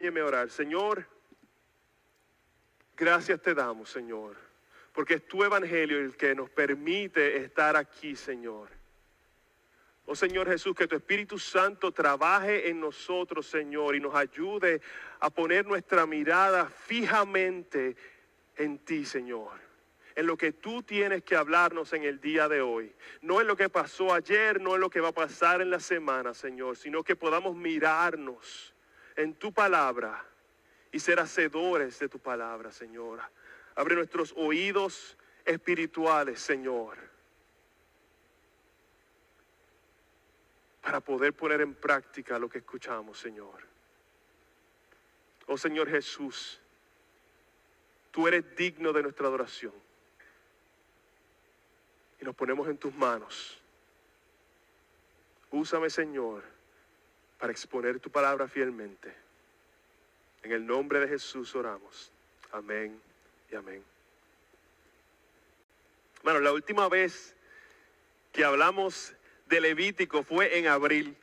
Orar. Señor, gracias te damos, Señor, porque es tu evangelio el que nos permite estar aquí, Señor. Oh Señor Jesús, que tu Espíritu Santo trabaje en nosotros, Señor, y nos ayude a poner nuestra mirada fijamente en ti, Señor. En lo que tú tienes que hablarnos en el día de hoy. No en lo que pasó ayer, no en lo que va a pasar en la semana, Señor, sino que podamos mirarnos en tu palabra y ser hacedores de tu palabra, Señor. Abre nuestros oídos espirituales, Señor, para poder poner en práctica lo que escuchamos, Señor. Oh Señor Jesús, tú eres digno de nuestra adoración. Y nos ponemos en tus manos. Úsame, Señor, para exponer tu palabra fielmente. En el nombre de Jesús oramos. Amén y amén. Bueno, la última vez que hablamos de Levítico fue en abril.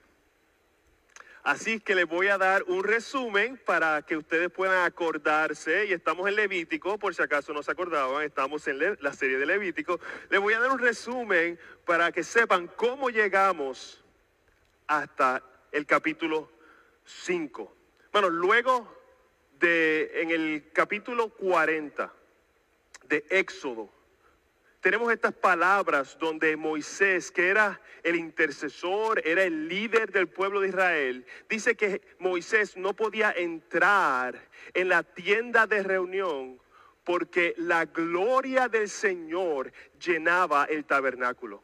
Así que les voy a dar un resumen para que ustedes puedan acordarse. Y estamos en Levítico, por si acaso no se acordaban, estamos en la serie de Levítico. Les voy a dar un resumen para que sepan cómo llegamos hasta el capítulo 5. Bueno, luego de en el capítulo 40 de Éxodo, tenemos estas palabras donde Moisés, que era el intercesor, era el líder del pueblo de Israel, dice que Moisés no podía entrar en la tienda de reunión porque la gloria del Señor llenaba el tabernáculo.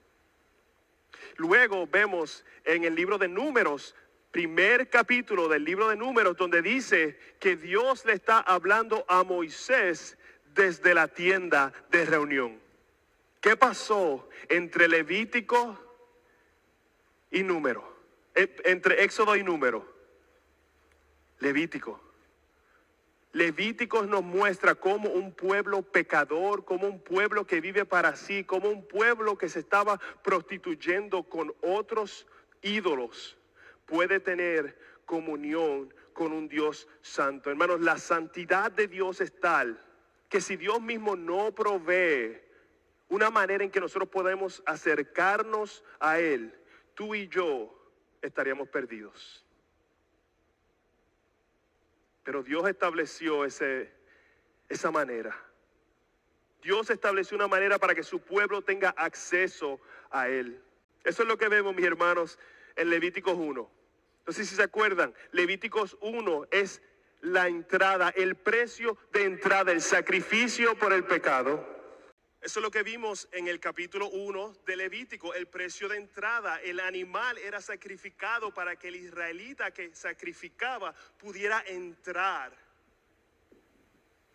Luego vemos en el libro de números primer capítulo del libro de números donde dice que Dios le está hablando a Moisés desde la tienda de reunión. ¿Qué pasó entre Levítico y número? E, entre Éxodo y número. Levítico. Levíticos nos muestra como un pueblo pecador, como un pueblo que vive para sí, como un pueblo que se estaba prostituyendo con otros ídolos puede tener comunión con un Dios santo. Hermanos, la santidad de Dios es tal que si Dios mismo no provee una manera en que nosotros podemos acercarnos a Él, tú y yo estaríamos perdidos. Pero Dios estableció ese, esa manera. Dios estableció una manera para que su pueblo tenga acceso a Él. Eso es lo que vemos, mis hermanos, en Levíticos 1. No sé si se acuerdan, Levíticos 1 es la entrada, el precio de entrada, el sacrificio por el pecado. Eso es lo que vimos en el capítulo 1 de Levítico, el precio de entrada. El animal era sacrificado para que el israelita que sacrificaba pudiera entrar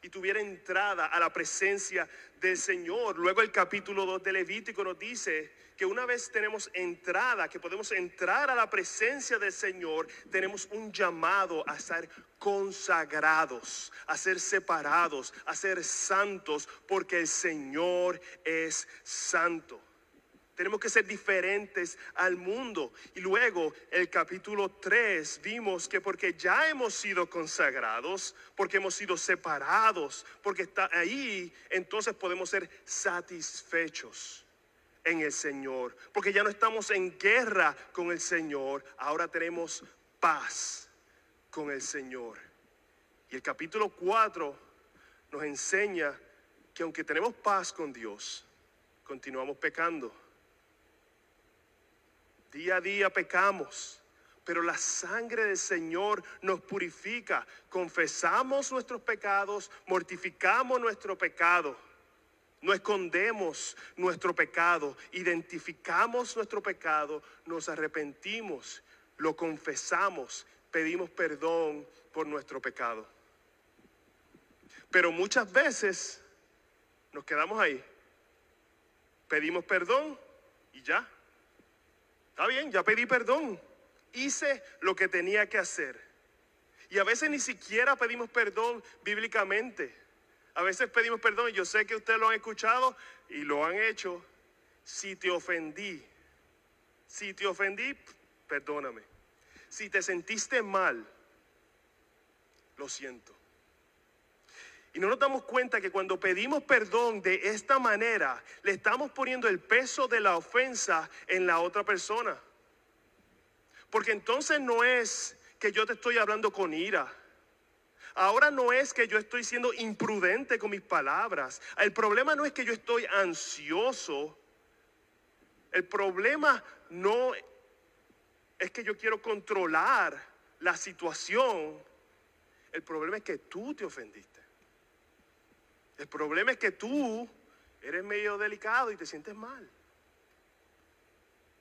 y tuviera entrada a la presencia del Señor. Luego el capítulo 2 de Levítico nos dice que una vez tenemos entrada, que podemos entrar a la presencia del Señor, tenemos un llamado a ser consagrados, a ser separados, a ser santos, porque el Señor es santo. Tenemos que ser diferentes al mundo. Y luego, el capítulo 3, vimos que porque ya hemos sido consagrados, porque hemos sido separados, porque está ahí, entonces podemos ser satisfechos en el Señor. Porque ya no estamos en guerra con el Señor, ahora tenemos paz con el Señor. Y el capítulo 4 nos enseña que aunque tenemos paz con Dios, continuamos pecando. Día a día pecamos, pero la sangre del Señor nos purifica. Confesamos nuestros pecados, mortificamos nuestro pecado no escondemos nuestro pecado, identificamos nuestro pecado, nos arrepentimos, lo confesamos, pedimos perdón por nuestro pecado. Pero muchas veces nos quedamos ahí. Pedimos perdón y ya. Está bien, ya pedí perdón. Hice lo que tenía que hacer. Y a veces ni siquiera pedimos perdón bíblicamente. A veces pedimos perdón, y yo sé que ustedes lo han escuchado y lo han hecho. Si te ofendí, si te ofendí, perdóname. Si te sentiste mal, lo siento. Y no nos damos cuenta que cuando pedimos perdón de esta manera, le estamos poniendo el peso de la ofensa en la otra persona. Porque entonces no es que yo te estoy hablando con ira. Ahora no es que yo estoy siendo imprudente con mis palabras. El problema no es que yo estoy ansioso. El problema no es que yo quiero controlar la situación. El problema es que tú te ofendiste. El problema es que tú eres medio delicado y te sientes mal.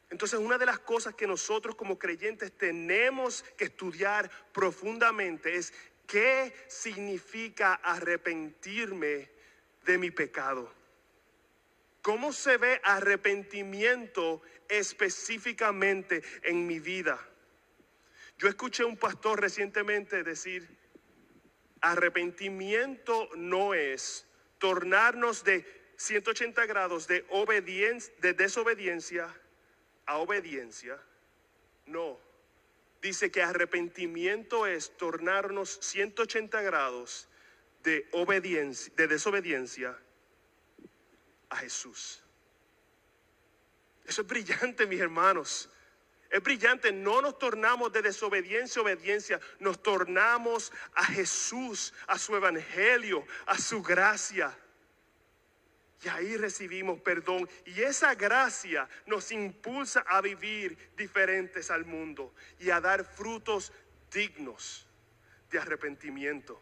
Entonces una de las cosas que nosotros como creyentes tenemos que estudiar profundamente es qué significa arrepentirme de mi pecado. ¿Cómo se ve arrepentimiento específicamente en mi vida? Yo escuché un pastor recientemente decir, arrepentimiento no es tornarnos de 180 grados de, obediencia, de desobediencia a obediencia. No. Dice que arrepentimiento es tornarnos 180 grados de obediencia, de desobediencia a Jesús. Eso es brillante, mis hermanos. Es brillante, no nos tornamos de desobediencia a obediencia, nos tornamos a Jesús, a su evangelio, a su gracia. Y ahí recibimos perdón. Y esa gracia nos impulsa a vivir diferentes al mundo y a dar frutos dignos de arrepentimiento.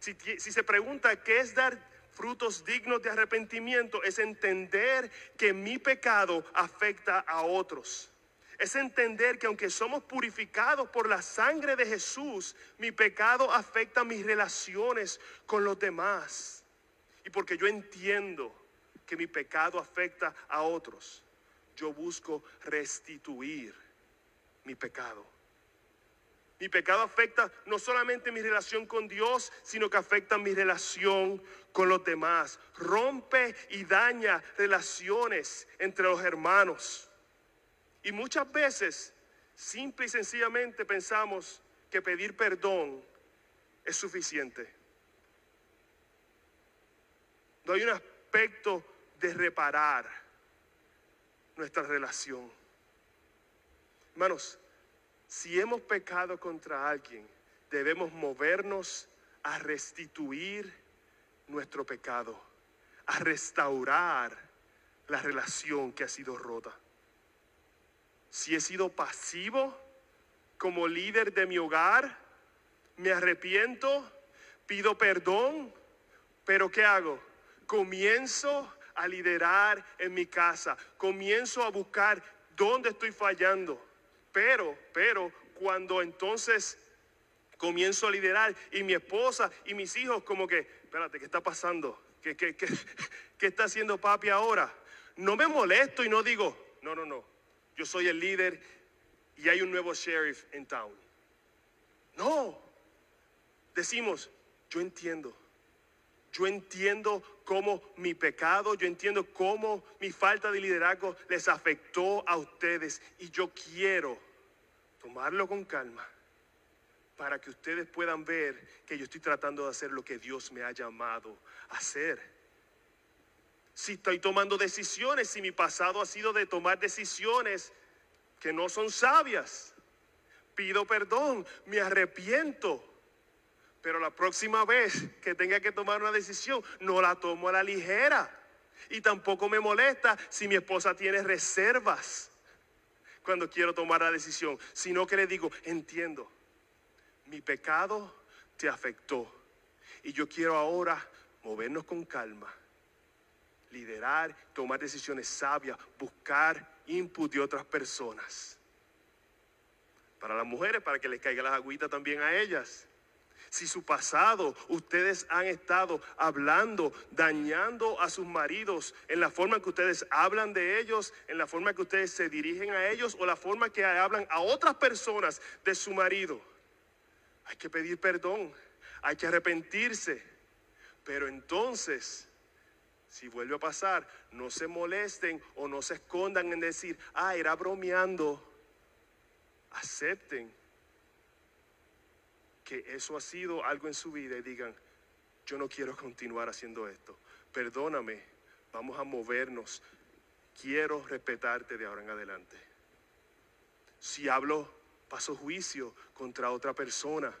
Si, si se pregunta qué es dar frutos dignos de arrepentimiento es entender que mi pecado afecta a otros. Es entender que aunque somos purificados por la sangre de Jesús, mi pecado afecta mis relaciones con los demás. Y porque yo entiendo que mi pecado afecta a otros, yo busco restituir mi pecado. Mi pecado afecta no solamente mi relación con Dios, sino que afecta mi relación con los demás. Rompe y daña relaciones entre los hermanos. Y muchas veces, simple y sencillamente pensamos que pedir perdón es suficiente. No hay un aspecto de reparar nuestra relación. Hermanos, si hemos pecado contra alguien, debemos movernos a restituir nuestro pecado, a restaurar la relación que ha sido rota. Si he sido pasivo como líder de mi hogar, me arrepiento, pido perdón, pero ¿qué hago? Comienzo a liderar en mi casa, comienzo a buscar dónde estoy fallando pero, pero, cuando entonces comienzo a liderar y mi esposa y mis hijos como que, espérate, ¿qué está pasando? ¿Qué, qué, qué, qué está haciendo papi ahora? No me molesto y no digo, no, no, no, yo soy el líder y hay un nuevo sheriff en town. No, decimos, yo entiendo. Yo entiendo cómo mi pecado, yo entiendo cómo mi falta de liderazgo les afectó a ustedes y yo quiero tomarlo con calma para que ustedes puedan ver que yo estoy tratando de hacer lo que Dios me ha llamado a hacer. Si estoy tomando decisiones, si mi pasado ha sido de tomar decisiones que no son sabias, pido perdón, me arrepiento pero la próxima vez que tenga que tomar una decisión, no la tomo a la ligera. Y tampoco me molesta si mi esposa tiene reservas cuando quiero tomar la decisión, sino que le digo, entiendo, mi pecado te afectó. Y yo quiero ahora movernos con calma, liderar, tomar decisiones sabias, buscar input de otras personas. Para las mujeres, para que les caiga las agüitas también a ellas si su pasado ustedes han estado hablando, dañando a sus maridos en la forma que ustedes hablan de ellos, en la forma que ustedes se dirigen a ellos o la forma que hablan a otras personas de su marido. Hay que pedir perdón, hay que arrepentirse. Pero entonces, si vuelve a pasar, no se molesten o no se escondan en decir, ah, era bromeando. Acepten que eso ha sido algo en su vida y digan, yo no quiero continuar haciendo esto. Perdóname, vamos a movernos. Quiero respetarte de ahora en adelante. Si hablo, paso juicio contra otra persona.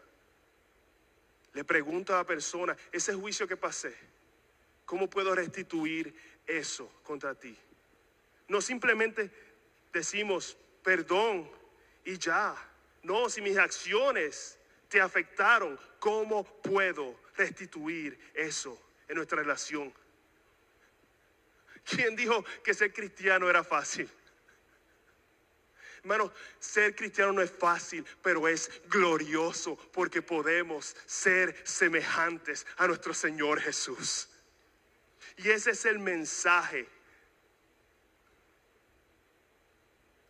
Le pregunto a la persona, ese juicio que pasé, ¿cómo puedo restituir eso contra ti? No simplemente decimos perdón y ya. No, si mis acciones te afectaron, ¿cómo puedo restituir eso en nuestra relación? ¿Quién dijo que ser cristiano era fácil? Hermano, ser cristiano no es fácil, pero es glorioso porque podemos ser semejantes a nuestro Señor Jesús. Y ese es el mensaje.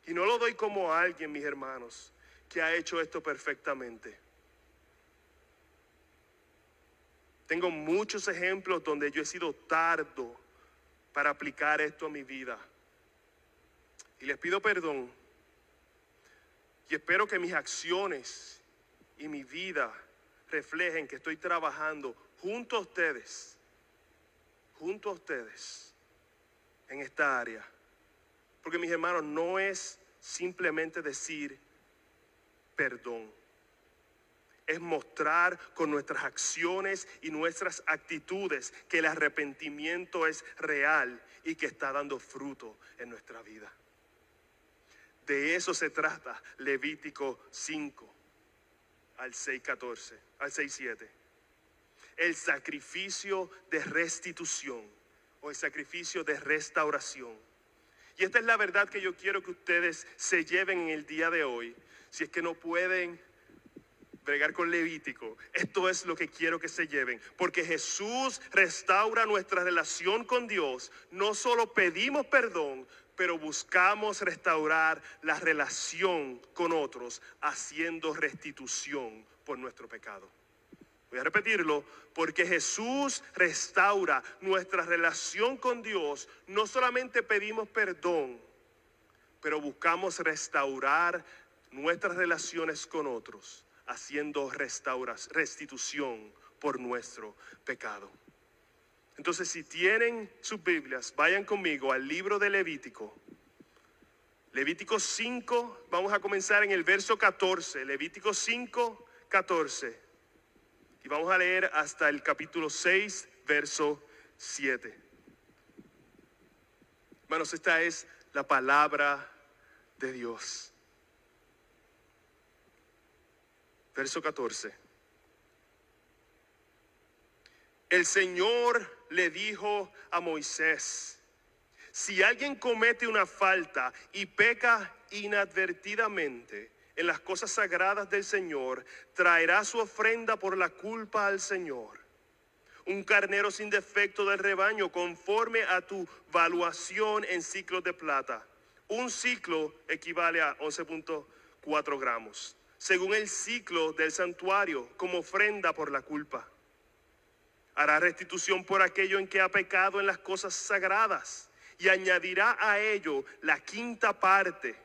Y no lo doy como a alguien, mis hermanos, que ha hecho esto perfectamente. Tengo muchos ejemplos donde yo he sido tardo para aplicar esto a mi vida. Y les pido perdón. Y espero que mis acciones y mi vida reflejen que estoy trabajando junto a ustedes, junto a ustedes en esta área. Porque mis hermanos, no es simplemente decir perdón es mostrar con nuestras acciones y nuestras actitudes que el arrepentimiento es real y que está dando fruto en nuestra vida. De eso se trata Levítico 5 al 6.14, al 6.7. El sacrificio de restitución o el sacrificio de restauración. Y esta es la verdad que yo quiero que ustedes se lleven en el día de hoy. Si es que no pueden bregar con Levítico, esto es lo que quiero que se lleven, porque Jesús restaura nuestra relación con Dios. No solo pedimos perdón, pero buscamos restaurar la relación con otros, haciendo restitución por nuestro pecado. Voy a repetirlo, porque Jesús restaura nuestra relación con Dios. No solamente pedimos perdón, pero buscamos restaurar nuestras relaciones con otros haciendo restitución por nuestro pecado. Entonces, si tienen sus Biblias, vayan conmigo al libro de Levítico. Levítico 5, vamos a comenzar en el verso 14. Levítico 5, 14. Y vamos a leer hasta el capítulo 6, verso 7. Hermanos, esta es la palabra de Dios. Verso 14. El Señor le dijo a Moisés, si alguien comete una falta y peca inadvertidamente en las cosas sagradas del Señor, traerá su ofrenda por la culpa al Señor. Un carnero sin defecto del rebaño conforme a tu valuación en ciclos de plata. Un ciclo equivale a 11.4 gramos según el ciclo del santuario, como ofrenda por la culpa. Hará restitución por aquello en que ha pecado en las cosas sagradas y añadirá a ello la quinta parte.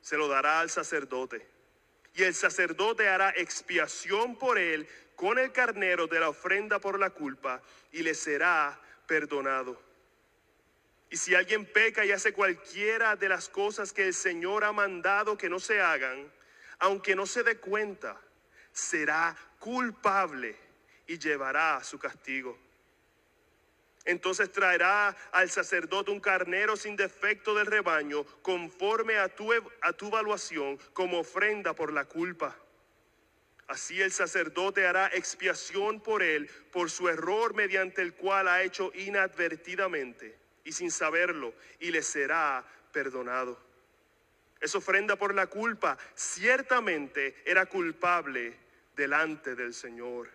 Se lo dará al sacerdote. Y el sacerdote hará expiación por él con el carnero de la ofrenda por la culpa y le será perdonado. Y si alguien peca y hace cualquiera de las cosas que el Señor ha mandado que no se hagan, aunque no se dé cuenta, será culpable y llevará su castigo. Entonces traerá al sacerdote un carnero sin defecto del rebaño, conforme a tu, a tu evaluación, como ofrenda por la culpa. Así el sacerdote hará expiación por él, por su error mediante el cual ha hecho inadvertidamente y sin saberlo, y le será perdonado. Es ofrenda por la culpa. Ciertamente era culpable delante del Señor.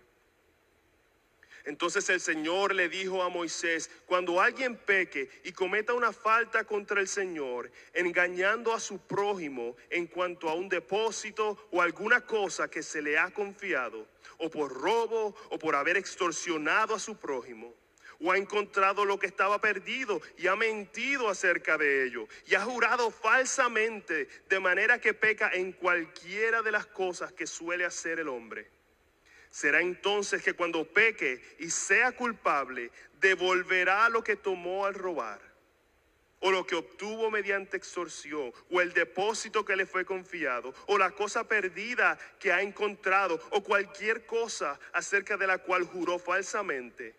Entonces el Señor le dijo a Moisés, cuando alguien peque y cometa una falta contra el Señor, engañando a su prójimo en cuanto a un depósito o alguna cosa que se le ha confiado, o por robo o por haber extorsionado a su prójimo, o ha encontrado lo que estaba perdido y ha mentido acerca de ello y ha jurado falsamente de manera que peca en cualquiera de las cosas que suele hacer el hombre. Será entonces que cuando peque y sea culpable, devolverá lo que tomó al robar o lo que obtuvo mediante extorsión, o el depósito que le fue confiado, o la cosa perdida que ha encontrado, o cualquier cosa acerca de la cual juró falsamente,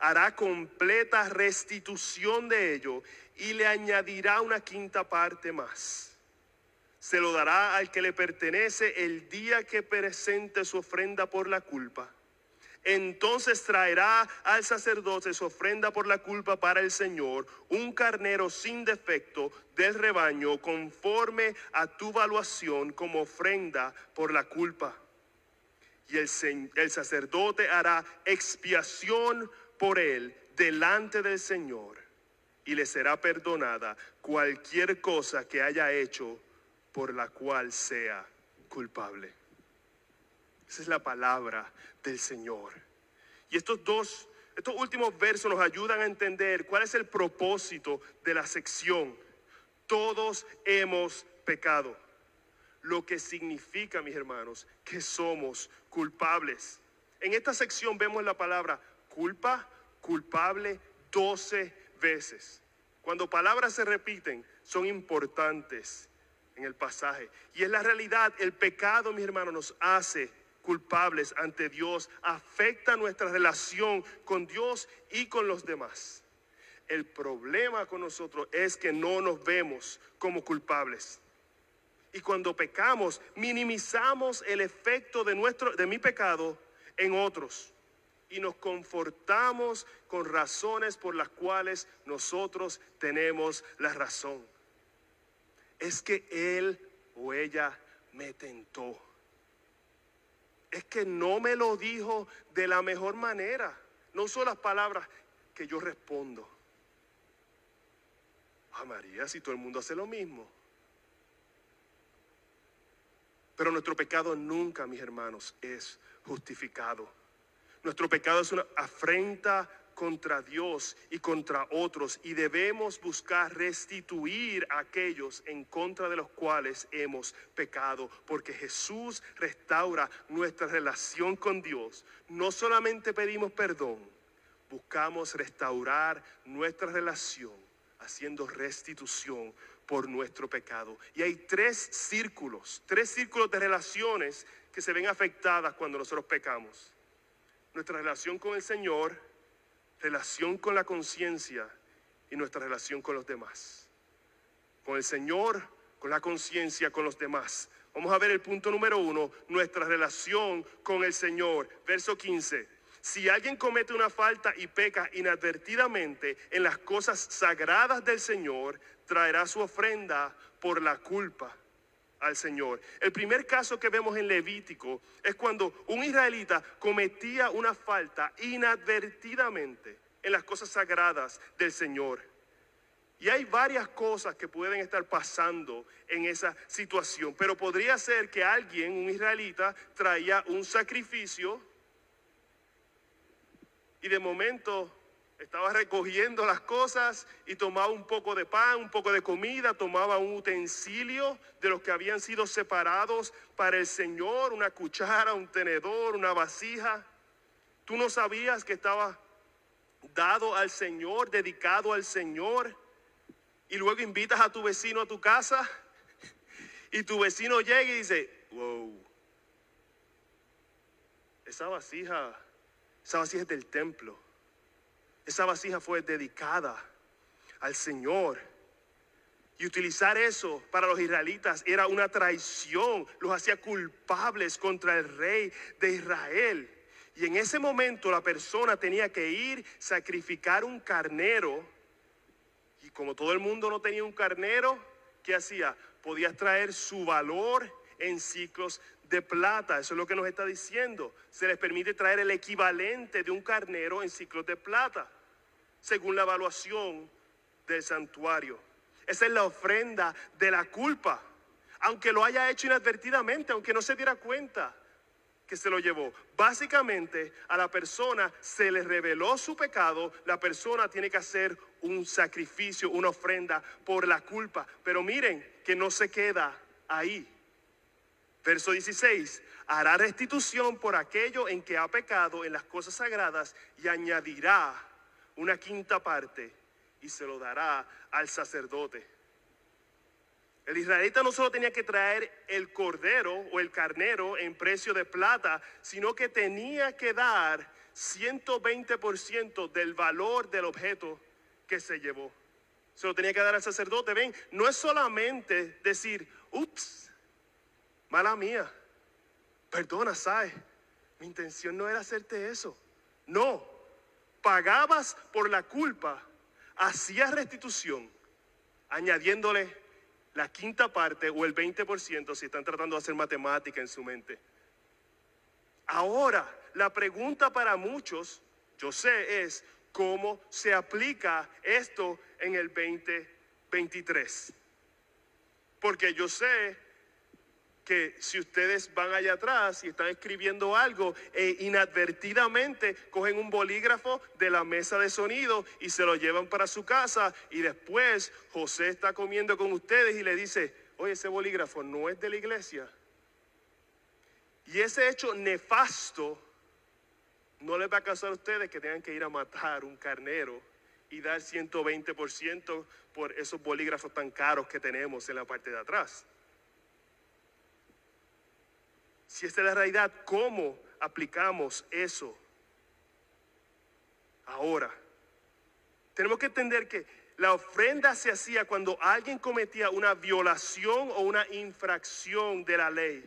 hará completa restitución de ello y le añadirá una quinta parte más. Se lo dará al que le pertenece el día que presente su ofrenda por la culpa entonces traerá al sacerdote su ofrenda por la culpa para el Señor, un carnero sin defecto del rebaño, conforme a tu evaluación como ofrenda por la culpa. Y el, el sacerdote hará expiación por él delante del Señor, y le será perdonada cualquier cosa que haya hecho por la cual sea culpable. Esa es la palabra del Señor. Y estos dos, estos últimos versos nos ayudan a entender cuál es el propósito de la sección. Todos hemos pecado. Lo que significa, mis hermanos, que somos culpables. En esta sección vemos la palabra culpa, culpable, doce veces. Cuando palabras se repiten, son importantes en el pasaje. Y es la realidad, el pecado, mis hermanos, nos hace culpables ante Dios, afecta nuestra relación con Dios y con los demás. El problema con nosotros es que no nos vemos como culpables. Y cuando pecamos, minimizamos el efecto de nuestro de mi pecado en otros y nos confortamos con razones por las cuales nosotros tenemos la razón. Es que él o ella me tentó es que no me lo dijo de la mejor manera. No son las palabras que yo respondo. A ah, María, si todo el mundo hace lo mismo. Pero nuestro pecado nunca, mis hermanos, es justificado. Nuestro pecado es una afrenta contra Dios y contra otros y debemos buscar restituir a aquellos en contra de los cuales hemos pecado, porque Jesús restaura nuestra relación con Dios. No solamente pedimos perdón, buscamos restaurar nuestra relación haciendo restitución por nuestro pecado. Y hay tres círculos, tres círculos de relaciones que se ven afectadas cuando nosotros pecamos. Nuestra relación con el Señor, relación con la conciencia y nuestra relación con los demás. Con el Señor, con la conciencia, con los demás. Vamos a ver el punto número uno, nuestra relación con el Señor. Verso 15. Si alguien comete una falta y peca inadvertidamente en las cosas sagradas del Señor, traerá su ofrenda por la culpa al Señor. El primer caso que vemos en Levítico es cuando un israelita cometía una falta inadvertidamente en las cosas sagradas del Señor. Y hay varias cosas que pueden estar pasando en esa situación, pero podría ser que alguien, un israelita, traía un sacrificio y de momento estaba recogiendo las cosas y tomaba un poco de pan, un poco de comida, tomaba un utensilio de los que habían sido separados para el Señor, una cuchara, un tenedor, una vasija. Tú no sabías que estaba dado al Señor, dedicado al Señor, y luego invitas a tu vecino a tu casa y tu vecino llega y dice, wow, esa vasija, esa vasija es del templo esa vasija fue dedicada al Señor. Y utilizar eso para los israelitas era una traición, los hacía culpables contra el rey de Israel. Y en ese momento la persona tenía que ir, sacrificar un carnero. Y como todo el mundo no tenía un carnero, ¿qué hacía? Podía traer su valor en ciclos de plata. Eso es lo que nos está diciendo. Se les permite traer el equivalente de un carnero en ciclos de plata según la evaluación del santuario. Esa es la ofrenda de la culpa, aunque lo haya hecho inadvertidamente, aunque no se diera cuenta que se lo llevó. Básicamente a la persona se le reveló su pecado, la persona tiene que hacer un sacrificio, una ofrenda por la culpa. Pero miren que no se queda ahí. Verso 16, hará restitución por aquello en que ha pecado en las cosas sagradas y añadirá una quinta parte y se lo dará al sacerdote. El israelita no solo tenía que traer el cordero o el carnero en precio de plata, sino que tenía que dar 120% del valor del objeto que se llevó. Se lo tenía que dar al sacerdote. Ven, no es solamente decir, ups, mala mía, perdona, ¿sabes? Mi intención no era hacerte eso. No, pagabas por la culpa, hacías restitución, añadiéndole la quinta parte o el 20% si están tratando de hacer matemática en su mente. Ahora, la pregunta para muchos, yo sé, es cómo se aplica esto en el 2023. Porque yo sé que si ustedes van allá atrás y están escribiendo algo e inadvertidamente cogen un bolígrafo de la mesa de sonido y se lo llevan para su casa y después José está comiendo con ustedes y le dice, oye, ese bolígrafo no es de la iglesia. Y ese hecho nefasto no les va a causar a ustedes que tengan que ir a matar un carnero y dar 120% por esos bolígrafos tan caros que tenemos en la parte de atrás. Si esta es la realidad, ¿cómo aplicamos eso? Ahora, tenemos que entender que la ofrenda se hacía cuando alguien cometía una violación o una infracción de la ley.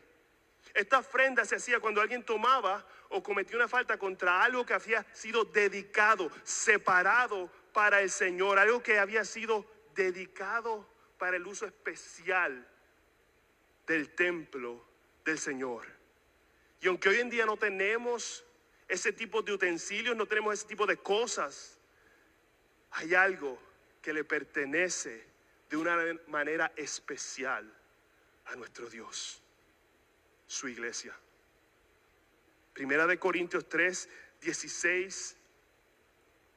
Esta ofrenda se hacía cuando alguien tomaba o cometía una falta contra algo que había sido dedicado, separado para el Señor, algo que había sido dedicado para el uso especial del templo del Señor. Y aunque hoy en día no tenemos ese tipo de utensilios, no tenemos ese tipo de cosas, hay algo que le pertenece de una manera especial a nuestro Dios, su iglesia. Primera de Corintios 3, 16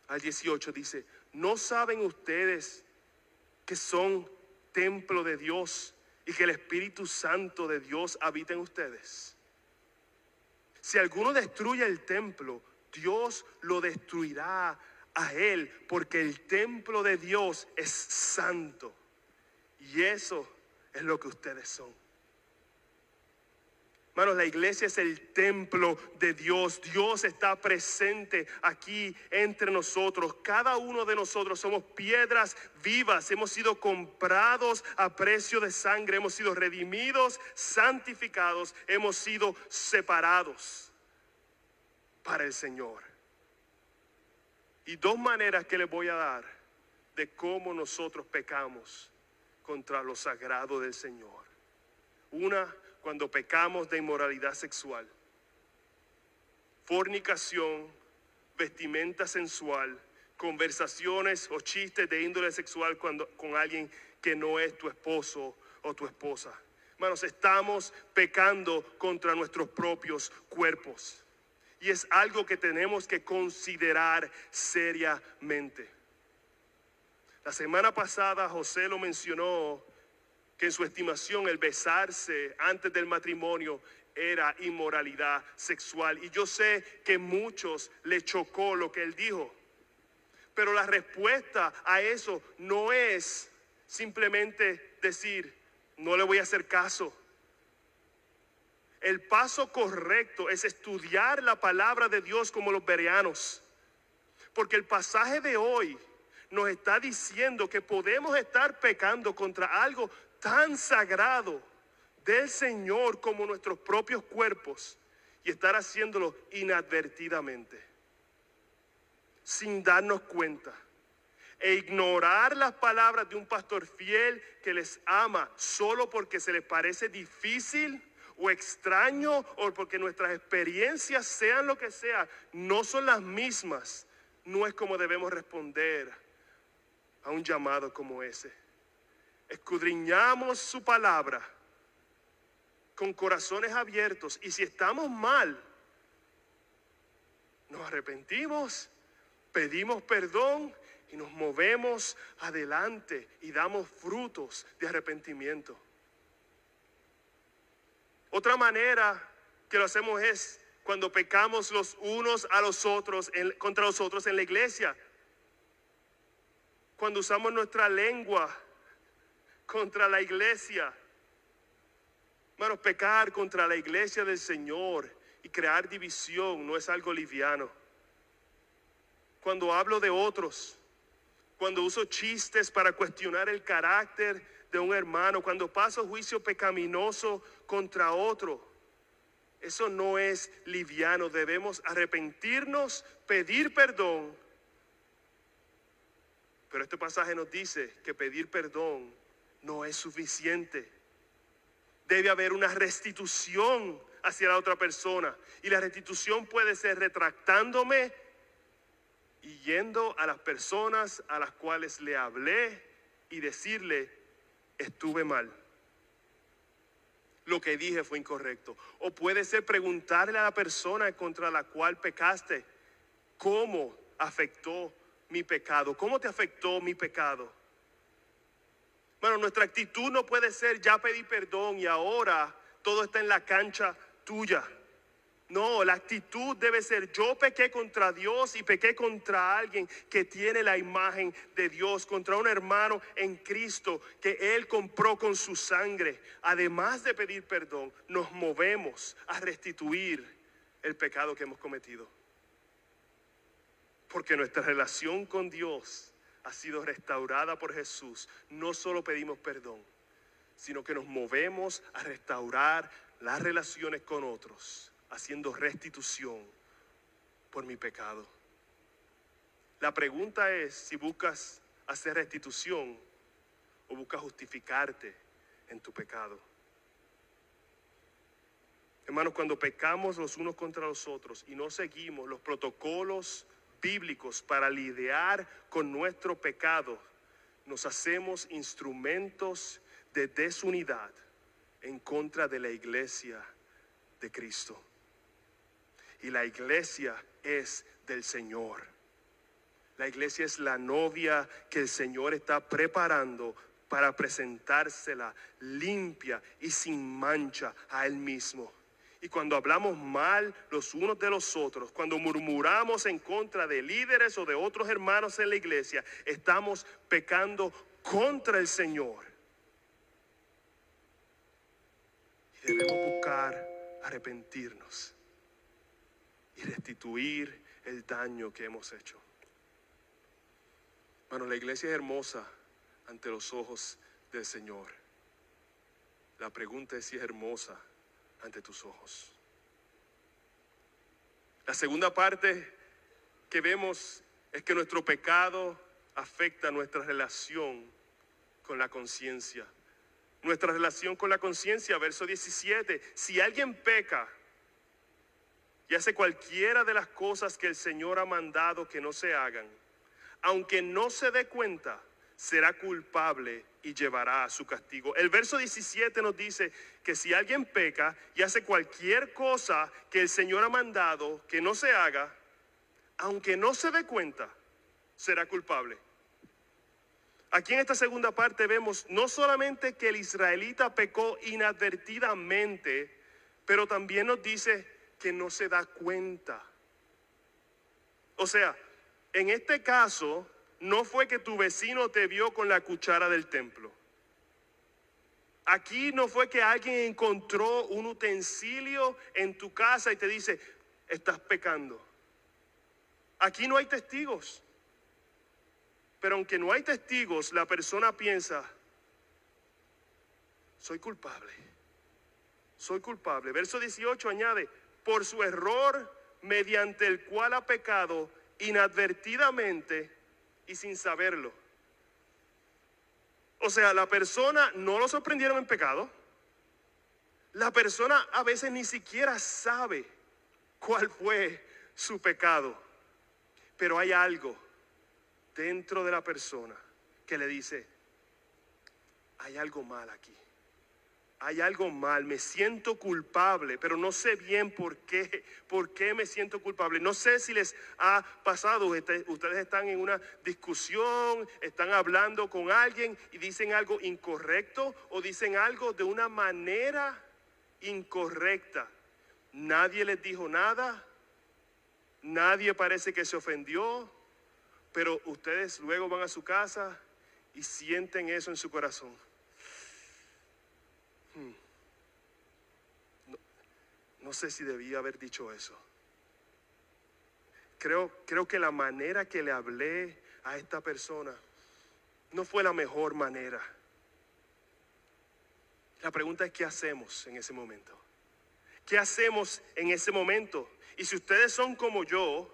al 18 dice, ¿no saben ustedes que son templo de Dios y que el Espíritu Santo de Dios habita en ustedes. Si alguno destruye el templo, Dios lo destruirá a él, porque el templo de Dios es santo. Y eso es lo que ustedes son. Hermanos, la iglesia es el templo de Dios. Dios está presente aquí entre nosotros. Cada uno de nosotros somos piedras vivas. Hemos sido comprados a precio de sangre. Hemos sido redimidos, santificados. Hemos sido separados para el Señor. Y dos maneras que les voy a dar de cómo nosotros pecamos contra lo sagrado del Señor. Una cuando pecamos de inmoralidad sexual, fornicación, vestimenta sensual, conversaciones o chistes de índole sexual cuando, con alguien que no es tu esposo o tu esposa. Hermanos, estamos pecando contra nuestros propios cuerpos. Y es algo que tenemos que considerar seriamente. La semana pasada José lo mencionó que en su estimación el besarse antes del matrimonio era inmoralidad sexual. Y yo sé que muchos le chocó lo que él dijo. Pero la respuesta a eso no es simplemente decir, no le voy a hacer caso. El paso correcto es estudiar la palabra de Dios como los bereanos. Porque el pasaje de hoy nos está diciendo que podemos estar pecando contra algo tan sagrado del Señor como nuestros propios cuerpos y estar haciéndolo inadvertidamente, sin darnos cuenta, e ignorar las palabras de un pastor fiel que les ama solo porque se les parece difícil o extraño o porque nuestras experiencias, sean lo que sea, no son las mismas, no es como debemos responder a un llamado como ese escudriñamos su palabra con corazones abiertos. Y si estamos mal, nos arrepentimos, pedimos perdón y nos movemos adelante y damos frutos de arrepentimiento. Otra manera que lo hacemos es cuando pecamos los unos a los otros, contra los otros en la iglesia. Cuando usamos nuestra lengua contra la iglesia. Hermanos, pecar contra la iglesia del Señor y crear división no es algo liviano. Cuando hablo de otros, cuando uso chistes para cuestionar el carácter de un hermano, cuando paso juicio pecaminoso contra otro, eso no es liviano. Debemos arrepentirnos, pedir perdón. Pero este pasaje nos dice que pedir perdón no es suficiente. Debe haber una restitución hacia la otra persona. Y la restitución puede ser retractándome y yendo a las personas a las cuales le hablé y decirle, estuve mal. Lo que dije fue incorrecto. O puede ser preguntarle a la persona contra la cual pecaste, ¿cómo afectó mi pecado? ¿Cómo te afectó mi pecado? Bueno, nuestra actitud no puede ser ya pedí perdón y ahora todo está en la cancha tuya. No, la actitud debe ser yo pequé contra Dios y pequé contra alguien que tiene la imagen de Dios, contra un hermano en Cristo que Él compró con su sangre. Además de pedir perdón, nos movemos a restituir el pecado que hemos cometido. Porque nuestra relación con Dios ha sido restaurada por Jesús. No solo pedimos perdón, sino que nos movemos a restaurar las relaciones con otros haciendo restitución por mi pecado. La pregunta es si buscas hacer restitución o buscas justificarte en tu pecado. Hermanos, cuando pecamos los unos contra los otros y no seguimos los protocolos bíblicos para lidiar con nuestro pecado, nos hacemos instrumentos de desunidad en contra de la iglesia de Cristo y la iglesia es del Señor. La iglesia es la novia que el Señor está preparando para presentársela limpia y sin mancha a Él mismo. Y cuando hablamos mal los unos de los otros, cuando murmuramos en contra de líderes o de otros hermanos en la iglesia, estamos pecando contra el Señor. Y debemos buscar arrepentirnos y restituir el daño que hemos hecho. Bueno, la iglesia es hermosa ante los ojos del Señor. La pregunta es si es hermosa ante tus ojos. La segunda parte que vemos es que nuestro pecado afecta nuestra relación con la conciencia. Nuestra relación con la conciencia, verso 17. Si alguien peca, y hace cualquiera de las cosas que el Señor ha mandado que no se hagan, aunque no se dé cuenta, será culpable y llevará a su castigo. El verso 17 nos dice que si alguien peca y hace cualquier cosa que el Señor ha mandado que no se haga, aunque no se dé cuenta, será culpable. Aquí en esta segunda parte vemos no solamente que el israelita pecó inadvertidamente, pero también nos dice que no se da cuenta. O sea, en este caso, no fue que tu vecino te vio con la cuchara del templo. Aquí no fue que alguien encontró un utensilio en tu casa y te dice, estás pecando. Aquí no hay testigos. Pero aunque no hay testigos, la persona piensa, soy culpable. Soy culpable. Verso 18 añade, por su error mediante el cual ha pecado inadvertidamente y sin saberlo. O sea, la persona no lo sorprendieron en pecado. La persona a veces ni siquiera sabe cuál fue su pecado. Pero hay algo dentro de la persona que le dice, hay algo mal aquí. Hay algo mal, me siento culpable, pero no sé bien por qué, por qué me siento culpable. No sé si les ha pasado, ustedes están en una discusión, están hablando con alguien y dicen algo incorrecto o dicen algo de una manera incorrecta. Nadie les dijo nada, nadie parece que se ofendió, pero ustedes luego van a su casa y sienten eso en su corazón. No, sé si debía haber dicho eso. Creo, creo que la manera que le hablé a esta persona no fue la mejor manera. La pregunta es, ¿qué hacemos en ese momento? ¿Qué hacemos en ese momento? Y si ustedes son como yo,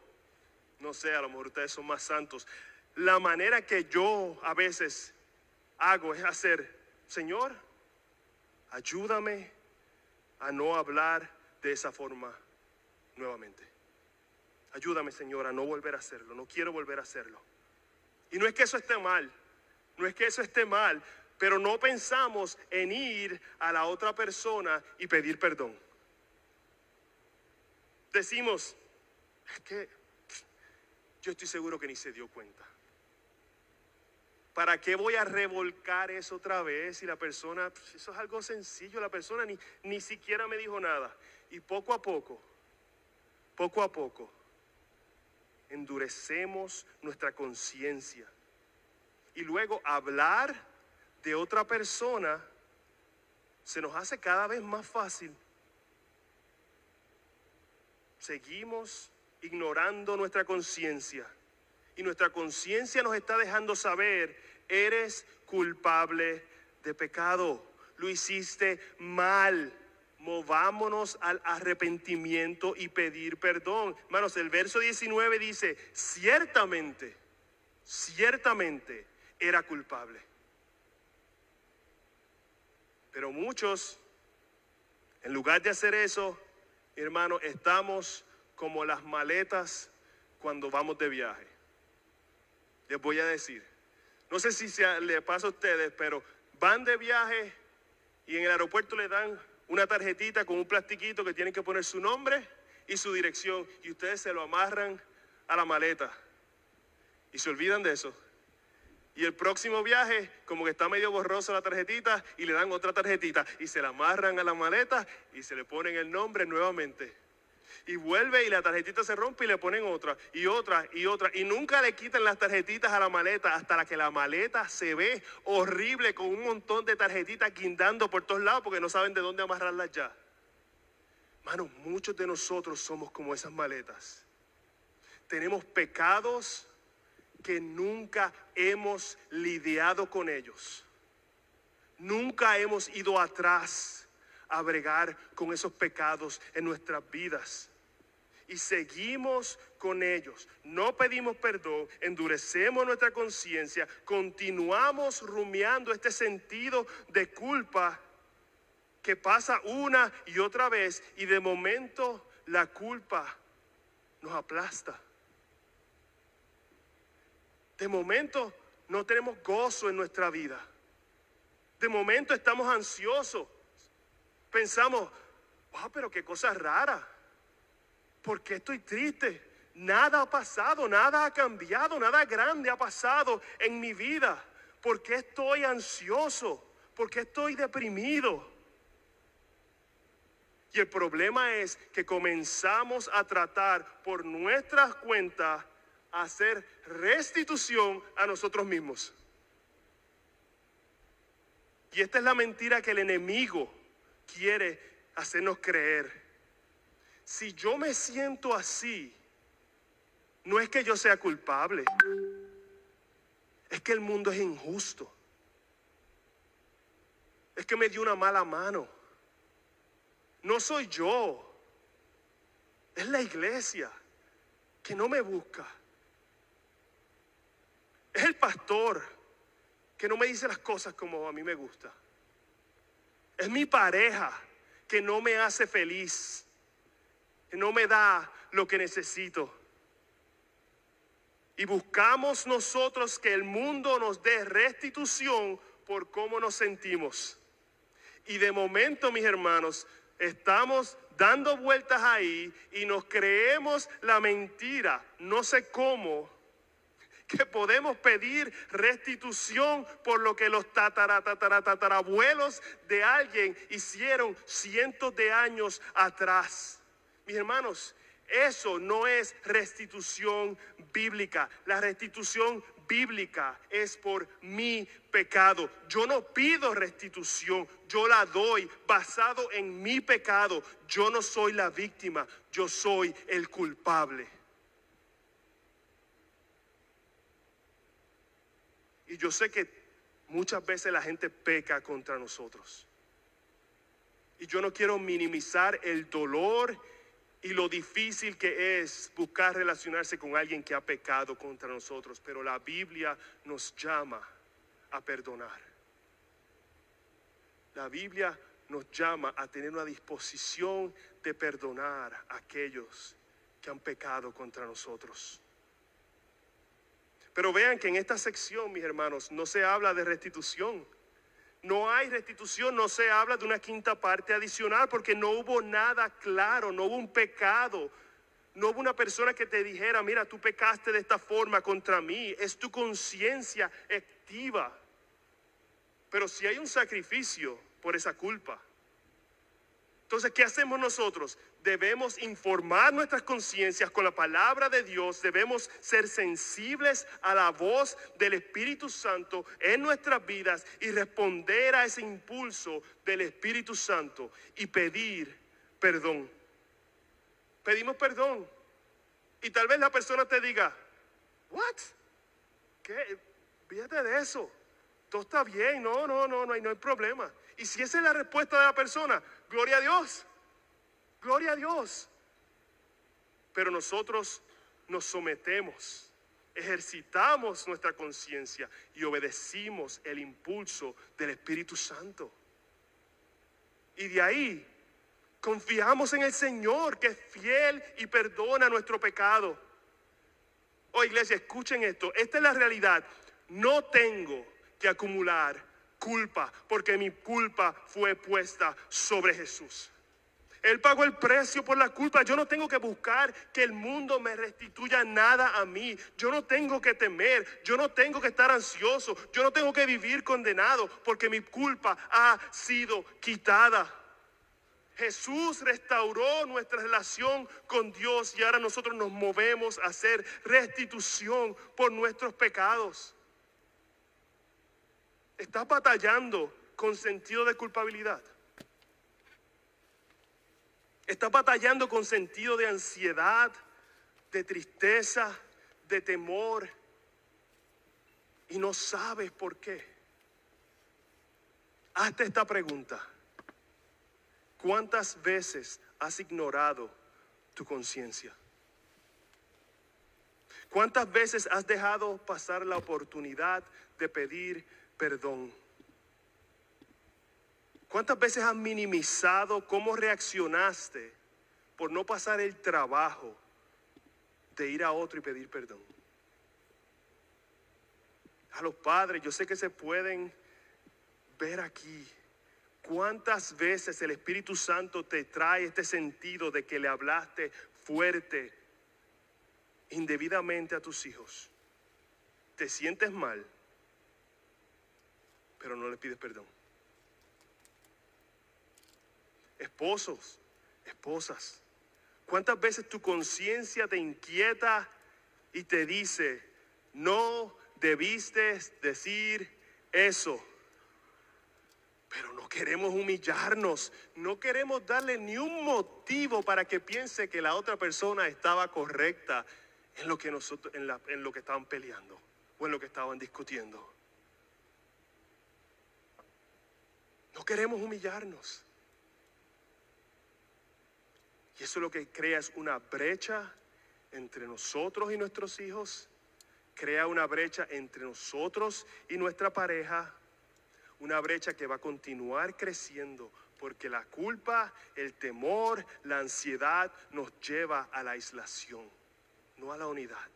no sé, a lo mejor ustedes son más santos, la manera que yo a veces hago es hacer, Señor, ayúdame a no hablar de esa forma nuevamente. Ayúdame, Señor, a no volver a hacerlo. No quiero volver a hacerlo. Y no es que eso esté mal, no es que eso esté mal, pero no pensamos en ir a la otra persona y pedir perdón. Decimos, es que yo estoy seguro que ni se dio cuenta. ¿Para qué voy a revolcar eso otra vez? Y la persona, eso es algo sencillo, la persona ni, ni siquiera me dijo nada. Y poco a poco, poco a poco, endurecemos nuestra conciencia. Y luego hablar de otra persona se nos hace cada vez más fácil. Seguimos ignorando nuestra conciencia y nuestra conciencia nos está dejando saber, eres culpable de pecado, lo hiciste mal. Movámonos al arrepentimiento y pedir perdón. Hermanos, el verso 19 dice, ciertamente, ciertamente era culpable. Pero muchos, en lugar de hacer eso, hermano, estamos como las maletas cuando vamos de viaje les voy a decir. No sé si se le pasa a ustedes, pero van de viaje y en el aeropuerto le dan una tarjetita con un plastiquito que tienen que poner su nombre y su dirección y ustedes se lo amarran a la maleta y se olvidan de eso. Y el próximo viaje, como que está medio borroso la tarjetita y le dan otra tarjetita y se la amarran a la maleta y se le ponen el nombre nuevamente y vuelve y la tarjetita se rompe y le ponen otra y otra y otra. Y nunca le quitan las tarjetitas a la maleta hasta la que la maleta se ve horrible con un montón de tarjetitas guindando por todos lados porque no saben de dónde amarrarlas ya. Hermanos, muchos de nosotros somos como esas maletas. Tenemos pecados que nunca hemos lidiado con ellos. Nunca hemos ido atrás a con esos pecados en nuestras vidas y seguimos con ellos. No pedimos perdón, endurecemos nuestra conciencia, continuamos rumiando este sentido de culpa que pasa una y otra vez y de momento la culpa nos aplasta. De momento no tenemos gozo en nuestra vida. De momento estamos ansiosos. Pensamos, wow, pero qué cosa rara. ¿Por qué estoy triste? Nada ha pasado, nada ha cambiado, nada grande ha pasado en mi vida. ¿Por qué estoy ansioso? ¿Por qué estoy deprimido? Y el problema es que comenzamos a tratar por nuestras cuentas a hacer restitución a nosotros mismos. Y esta es la mentira que el enemigo quiere hacernos creer si yo me siento así, no es que yo sea culpable, es que el mundo es injusto. Es que me dio una mala mano. No soy yo. Es la iglesia que no me busca. Es el pastor que no me dice las cosas como a mí me gusta. Es mi pareja que no me hace feliz no me da lo que necesito. Y buscamos nosotros que el mundo nos dé restitución por cómo nos sentimos. Y de momento, mis hermanos, estamos dando vueltas ahí y nos creemos la mentira, no sé cómo, que podemos pedir restitución por lo que los tataratataratatarabuelos de alguien hicieron cientos de años atrás. Mis hermanos, eso no es restitución bíblica. La restitución bíblica es por mi pecado. Yo no pido restitución, yo la doy basado en mi pecado. Yo no soy la víctima, yo soy el culpable. Y yo sé que muchas veces la gente peca contra nosotros. Y yo no quiero minimizar el dolor y lo difícil que es buscar relacionarse con alguien que ha pecado contra nosotros, pero la Biblia nos llama a perdonar. La Biblia nos llama a tener una disposición de perdonar a aquellos que han pecado contra nosotros. Pero vean que en esta sección, mis hermanos, no se habla de restitución. No hay restitución, no se habla de una quinta parte adicional porque no hubo nada claro, no hubo un pecado. No hubo una persona que te dijera, mira, tú pecaste de esta forma contra mí. Es tu conciencia activa. Pero si hay un sacrificio por esa culpa. Entonces, ¿qué hacemos nosotros? debemos informar nuestras conciencias con la palabra de Dios, debemos ser sensibles a la voz del Espíritu Santo en nuestras vidas y responder a ese impulso del Espíritu Santo y pedir perdón. Pedimos perdón. Y tal vez la persona te diga, ¿what? ¿Qué? Fíjate de eso. Todo está bien, no, no, no, no hay, no hay problema. Y si esa es la respuesta de la persona, gloria a Dios. Gloria a Dios. Pero nosotros nos sometemos, ejercitamos nuestra conciencia y obedecimos el impulso del Espíritu Santo. Y de ahí confiamos en el Señor que es fiel y perdona nuestro pecado. Oh iglesia, escuchen esto. Esta es la realidad. No tengo que acumular culpa porque mi culpa fue puesta sobre Jesús. Él pagó el precio por la culpa. Yo no tengo que buscar que el mundo me restituya nada a mí. Yo no tengo que temer. Yo no tengo que estar ansioso. Yo no tengo que vivir condenado porque mi culpa ha sido quitada. Jesús restauró nuestra relación con Dios y ahora nosotros nos movemos a hacer restitución por nuestros pecados. ¿Estás batallando con sentido de culpabilidad? Estás batallando con sentido de ansiedad, de tristeza, de temor y no sabes por qué. Hazte esta pregunta. ¿Cuántas veces has ignorado tu conciencia? ¿Cuántas veces has dejado pasar la oportunidad de pedir perdón? ¿Cuántas veces has minimizado cómo reaccionaste por no pasar el trabajo de ir a otro y pedir perdón? A los padres, yo sé que se pueden ver aquí. ¿Cuántas veces el Espíritu Santo te trae este sentido de que le hablaste fuerte, indebidamente a tus hijos? Te sientes mal, pero no le pides perdón esposos, esposas. ¿Cuántas veces tu conciencia te inquieta y te dice, no debiste decir eso? Pero no queremos humillarnos, no queremos darle ni un motivo para que piense que la otra persona estaba correcta en lo que nosotros, en, en lo que estaban peleando o en lo que estaban discutiendo. No queremos humillarnos. Y eso lo que crea es una brecha entre nosotros y nuestros hijos, crea una brecha entre nosotros y nuestra pareja, una brecha que va a continuar creciendo porque la culpa, el temor, la ansiedad nos lleva a la aislación, no a la unidad.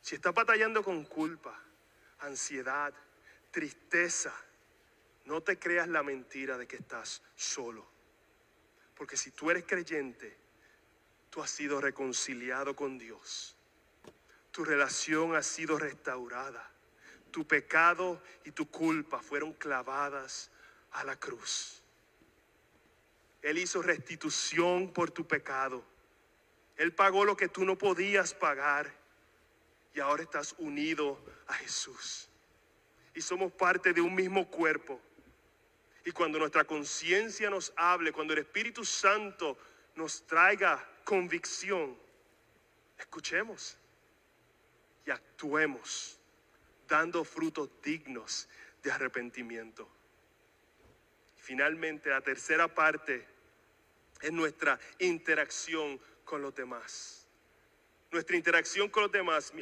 Si estás batallando con culpa, ansiedad, tristeza, no te creas la mentira de que estás solo. Porque si tú eres creyente, tú has sido reconciliado con Dios. Tu relación ha sido restaurada. Tu pecado y tu culpa fueron clavadas a la cruz. Él hizo restitución por tu pecado. Él pagó lo que tú no podías pagar. Y ahora estás unido a Jesús. Y somos parte de un mismo cuerpo. Y cuando nuestra conciencia nos hable, cuando el Espíritu Santo nos traiga convicción, escuchemos y actuemos dando frutos dignos de arrepentimiento. Finalmente, la tercera parte es nuestra interacción con los demás. Nuestra interacción con los demás,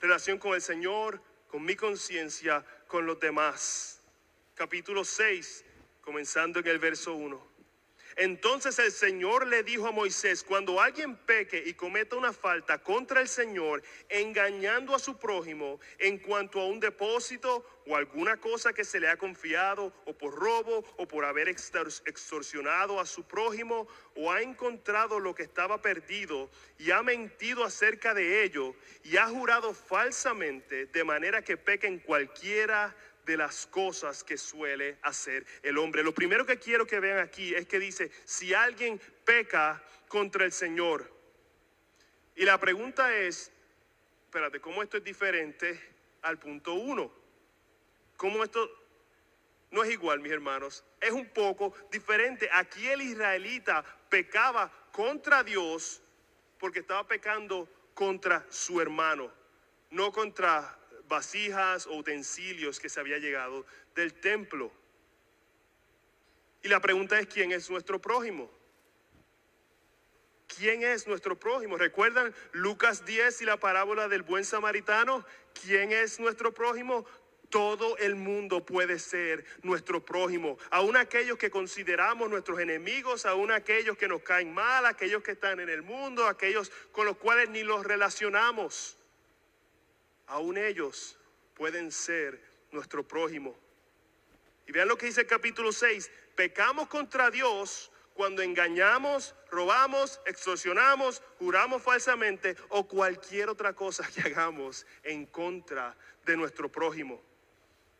relación con el Señor, con mi conciencia, con los demás. Capítulo 6, comenzando en el verso 1. Entonces el Señor le dijo a Moisés, cuando alguien peque y cometa una falta contra el Señor, engañando a su prójimo en cuanto a un depósito o alguna cosa que se le ha confiado, o por robo, o por haber extorsionado a su prójimo, o ha encontrado lo que estaba perdido y ha mentido acerca de ello, y ha jurado falsamente, de manera que peque en cualquiera de las cosas que suele hacer el hombre. Lo primero que quiero que vean aquí es que dice, si alguien peca contra el Señor. Y la pregunta es, espérate, ¿cómo esto es diferente al punto uno? ¿Cómo esto no es igual, mis hermanos? Es un poco diferente. Aquí el israelita pecaba contra Dios porque estaba pecando contra su hermano, no contra vasijas o utensilios que se había llegado del templo. Y la pregunta es, ¿quién es nuestro prójimo? ¿Quién es nuestro prójimo? ¿Recuerdan Lucas 10 y la parábola del buen samaritano? ¿Quién es nuestro prójimo? Todo el mundo puede ser nuestro prójimo, aún aquellos que consideramos nuestros enemigos, aún aquellos que nos caen mal, aquellos que están en el mundo, aquellos con los cuales ni los relacionamos aún ellos pueden ser nuestro prójimo. Y vean lo que dice el capítulo 6, pecamos contra Dios cuando engañamos, robamos, extorsionamos, juramos falsamente o cualquier otra cosa que hagamos en contra de nuestro prójimo.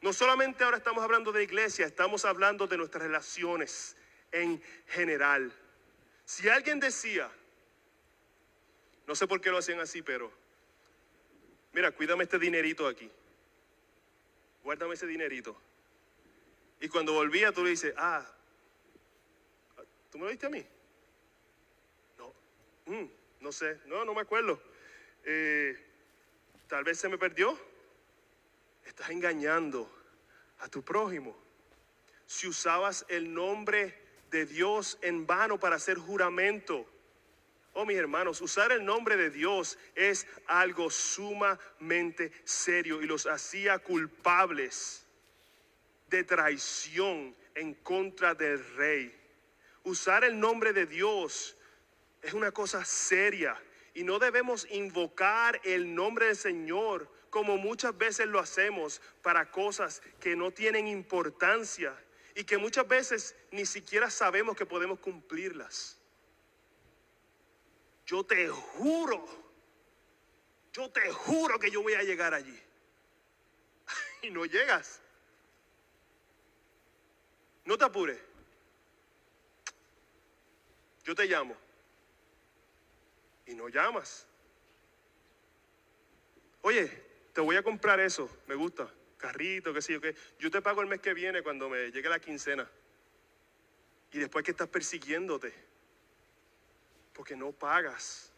No solamente ahora estamos hablando de iglesia, estamos hablando de nuestras relaciones en general. Si alguien decía, no sé por qué lo hacen así, pero mira, cuídame este dinerito aquí. Guárdame ese dinerito. Y cuando volvía tú le dices, ah, ¿tú me lo diste a mí? No, mm, no sé, no, no me acuerdo. Eh, tal vez se me perdió. Estás engañando a tu prójimo. Si usabas el nombre de Dios en vano para hacer juramento, Oh, mis hermanos, usar el nombre de Dios es algo sumamente serio y los hacía culpables de traición en contra del rey. Usar el nombre de Dios es una cosa seria y no debemos invocar el nombre del Señor como muchas veces lo hacemos para cosas que no tienen importancia y que muchas veces ni siquiera sabemos que podemos cumplirlas. Yo te juro, yo te juro que yo voy a llegar allí. y no llegas. No te apures. Yo te llamo. Y no llamas. Oye, te voy a comprar eso. Me gusta. Carrito, qué sé yo qué. Yo te pago el mes que viene cuando me llegue la quincena. Y después que estás persiguiéndote porque no pagas.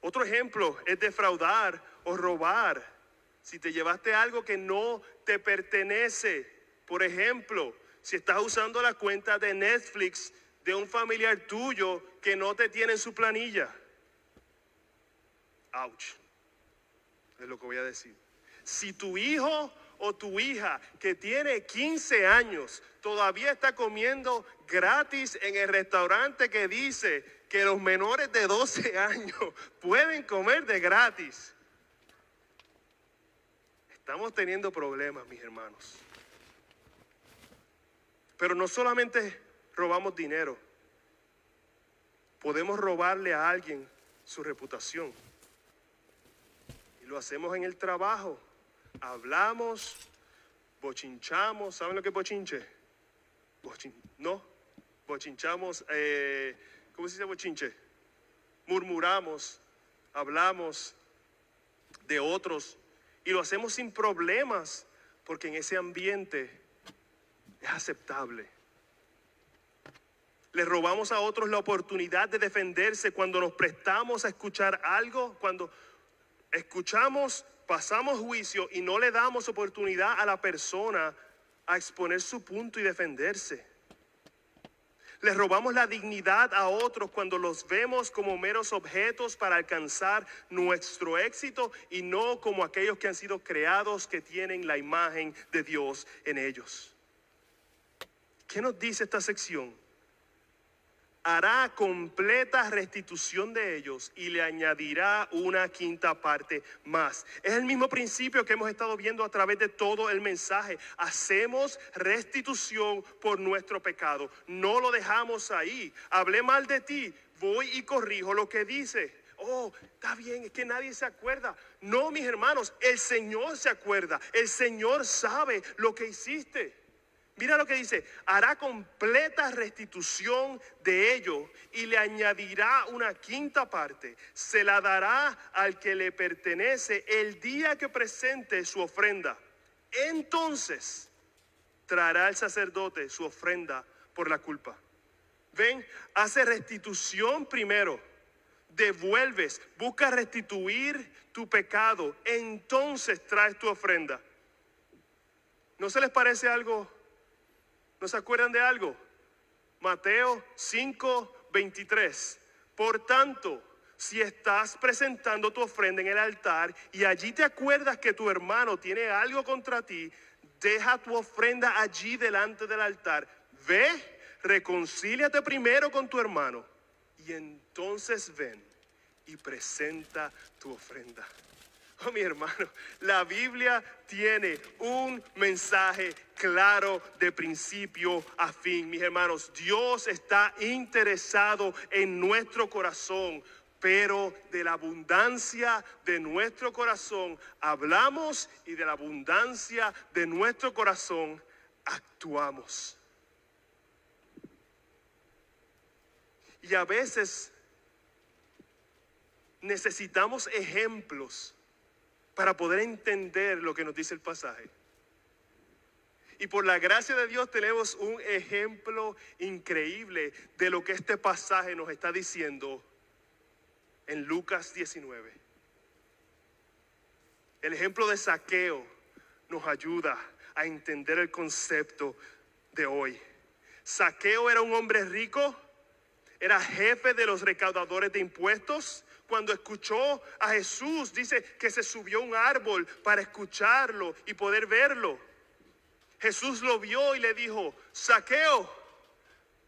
Otro ejemplo es defraudar o robar. Si te llevaste algo que no te pertenece, por ejemplo, si estás usando la cuenta de Netflix de un familiar tuyo que no te tiene en su planilla. Ouch. Es lo que voy a decir. Si tu hijo o tu hija que tiene 15 años todavía está comiendo gratis en el restaurante que dice que los menores de 12 años pueden comer de gratis. Estamos teniendo problemas, mis hermanos. Pero no solamente robamos dinero, podemos robarle a alguien su reputación. Y lo hacemos en el trabajo. Hablamos, bochinchamos. ¿Saben lo que es bochinche? no, bochinchamos. Eh, ¿Cómo se dice bochinche? Murmuramos, hablamos de otros y lo hacemos sin problemas porque en ese ambiente es aceptable. Le robamos a otros la oportunidad de defenderse cuando nos prestamos a escuchar algo, cuando escuchamos, pasamos juicio y no le damos oportunidad a la persona a exponer su punto y defenderse. Le robamos la dignidad a otros cuando los vemos como meros objetos para alcanzar nuestro éxito y no como aquellos que han sido creados que tienen la imagen de Dios en ellos. ¿Qué nos dice esta sección? Hará completa restitución de ellos y le añadirá una quinta parte más. Es el mismo principio que hemos estado viendo a través de todo el mensaje. Hacemos restitución por nuestro pecado. No lo dejamos ahí. Hablé mal de ti, voy y corrijo lo que dice. Oh, está bien, es que nadie se acuerda. No, mis hermanos, el Señor se acuerda. El Señor sabe lo que hiciste. Mira lo que dice, hará completa restitución de ello y le añadirá una quinta parte. Se la dará al que le pertenece el día que presente su ofrenda. Entonces traerá el sacerdote su ofrenda por la culpa. Ven, hace restitución primero. Devuelves, busca restituir tu pecado. Entonces traes tu ofrenda. ¿No se les parece algo ¿No se acuerdan de algo? Mateo 5, 23. Por tanto, si estás presentando tu ofrenda en el altar y allí te acuerdas que tu hermano tiene algo contra ti, deja tu ofrenda allí delante del altar. Ve, reconcíliate primero con tu hermano y entonces ven y presenta tu ofrenda. Oh, mi hermano, la Biblia tiene un mensaje claro de principio a fin. Mis hermanos, Dios está interesado en nuestro corazón, pero de la abundancia de nuestro corazón hablamos y de la abundancia de nuestro corazón actuamos. Y a veces necesitamos ejemplos para poder entender lo que nos dice el pasaje. Y por la gracia de Dios tenemos un ejemplo increíble de lo que este pasaje nos está diciendo en Lucas 19. El ejemplo de saqueo nos ayuda a entender el concepto de hoy. Saqueo era un hombre rico, era jefe de los recaudadores de impuestos, cuando escuchó a Jesús, dice que se subió a un árbol para escucharlo y poder verlo. Jesús lo vio y le dijo, saqueo,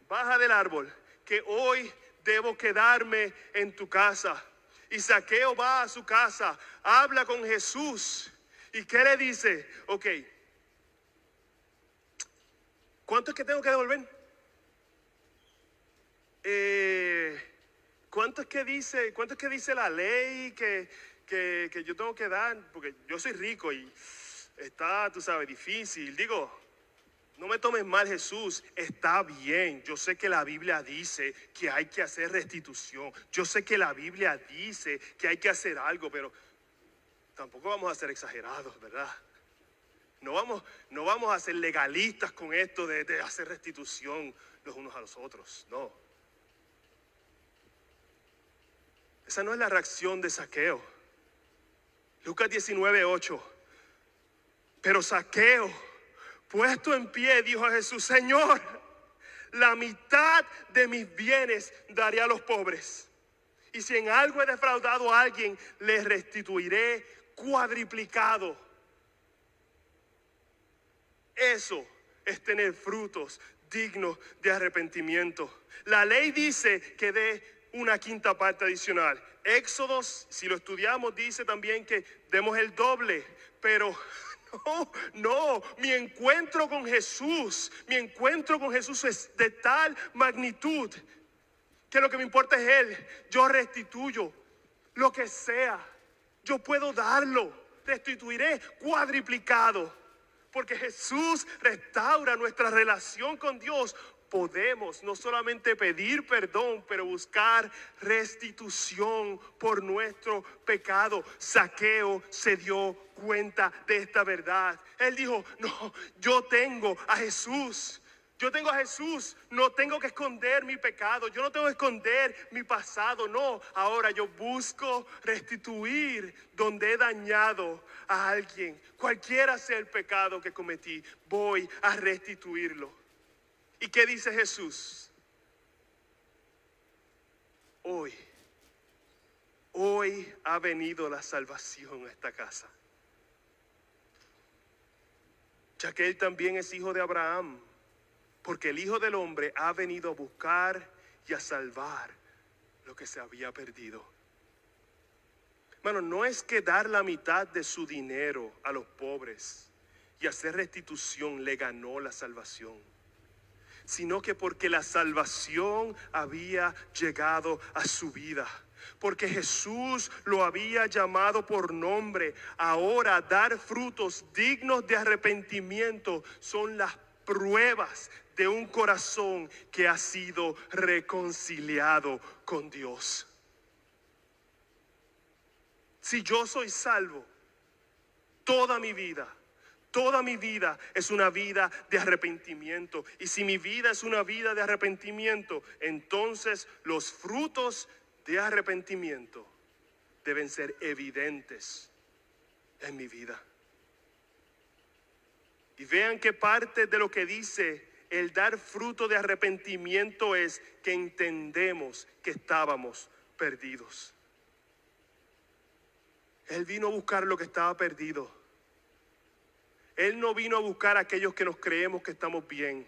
baja del árbol, que hoy debo quedarme en tu casa. Y Saqueo va a su casa, habla con Jesús. ¿Y qué le dice? Ok, ¿cuánto es que tengo que devolver? Eh, ¿Cuánto es que dice, cuánto es que dice la ley que, que, yo tengo que dar? Porque yo soy rico y está, tú sabes, difícil. Digo, no me tomes mal Jesús, está bien. Yo sé que la Biblia dice que hay que hacer restitución. Yo sé que la Biblia dice que hay que hacer algo, pero tampoco vamos a ser exagerados, ¿verdad? No vamos, no vamos a ser legalistas con esto de, de hacer restitución los unos a los otros, no. Esa no es la reacción de saqueo. Lucas 19, 8. Pero saqueo, puesto en pie, dijo a Jesús, Señor, la mitad de mis bienes daré a los pobres. Y si en algo he defraudado a alguien, le restituiré cuadriplicado. Eso es tener frutos dignos de arrepentimiento. La ley dice que de una quinta parte adicional. Éxodos, si lo estudiamos, dice también que demos el doble, pero No, no, mi encuentro con Jesús, mi encuentro con Jesús es de tal magnitud que lo que me importa es Él. Yo restituyo lo que sea. Yo puedo darlo, restituiré cuadriplicado. Porque Jesús restaura nuestra relación con Dios podemos no solamente pedir perdón, pero buscar restitución por nuestro pecado. Saqueo se dio cuenta de esta verdad. Él dijo, no, yo tengo a Jesús. Yo tengo a Jesús, no tengo que esconder mi pecado, yo no tengo que esconder mi pasado, no. Ahora yo busco restituir donde he dañado a alguien, cualquiera sea el pecado que cometí, voy a restituirlo. ¿Y qué dice Jesús? Hoy, hoy ha venido la salvación a esta casa. Ya que él también es hijo de Abraham, porque el Hijo del Hombre ha venido a buscar y a salvar lo que se había perdido. Bueno, no es que dar la mitad de su dinero a los pobres y hacer restitución le ganó la salvación sino que porque la salvación había llegado a su vida. Porque Jesús lo había llamado por nombre. Ahora dar frutos dignos de arrepentimiento son las pruebas de un corazón que ha sido reconciliado con Dios. Si yo soy salvo toda mi vida, Toda mi vida es una vida de arrepentimiento. Y si mi vida es una vida de arrepentimiento, entonces los frutos de arrepentimiento deben ser evidentes en mi vida. Y vean que parte de lo que dice el dar fruto de arrepentimiento es que entendemos que estábamos perdidos. Él vino a buscar lo que estaba perdido. Él no vino a buscar a aquellos que nos creemos que estamos bien.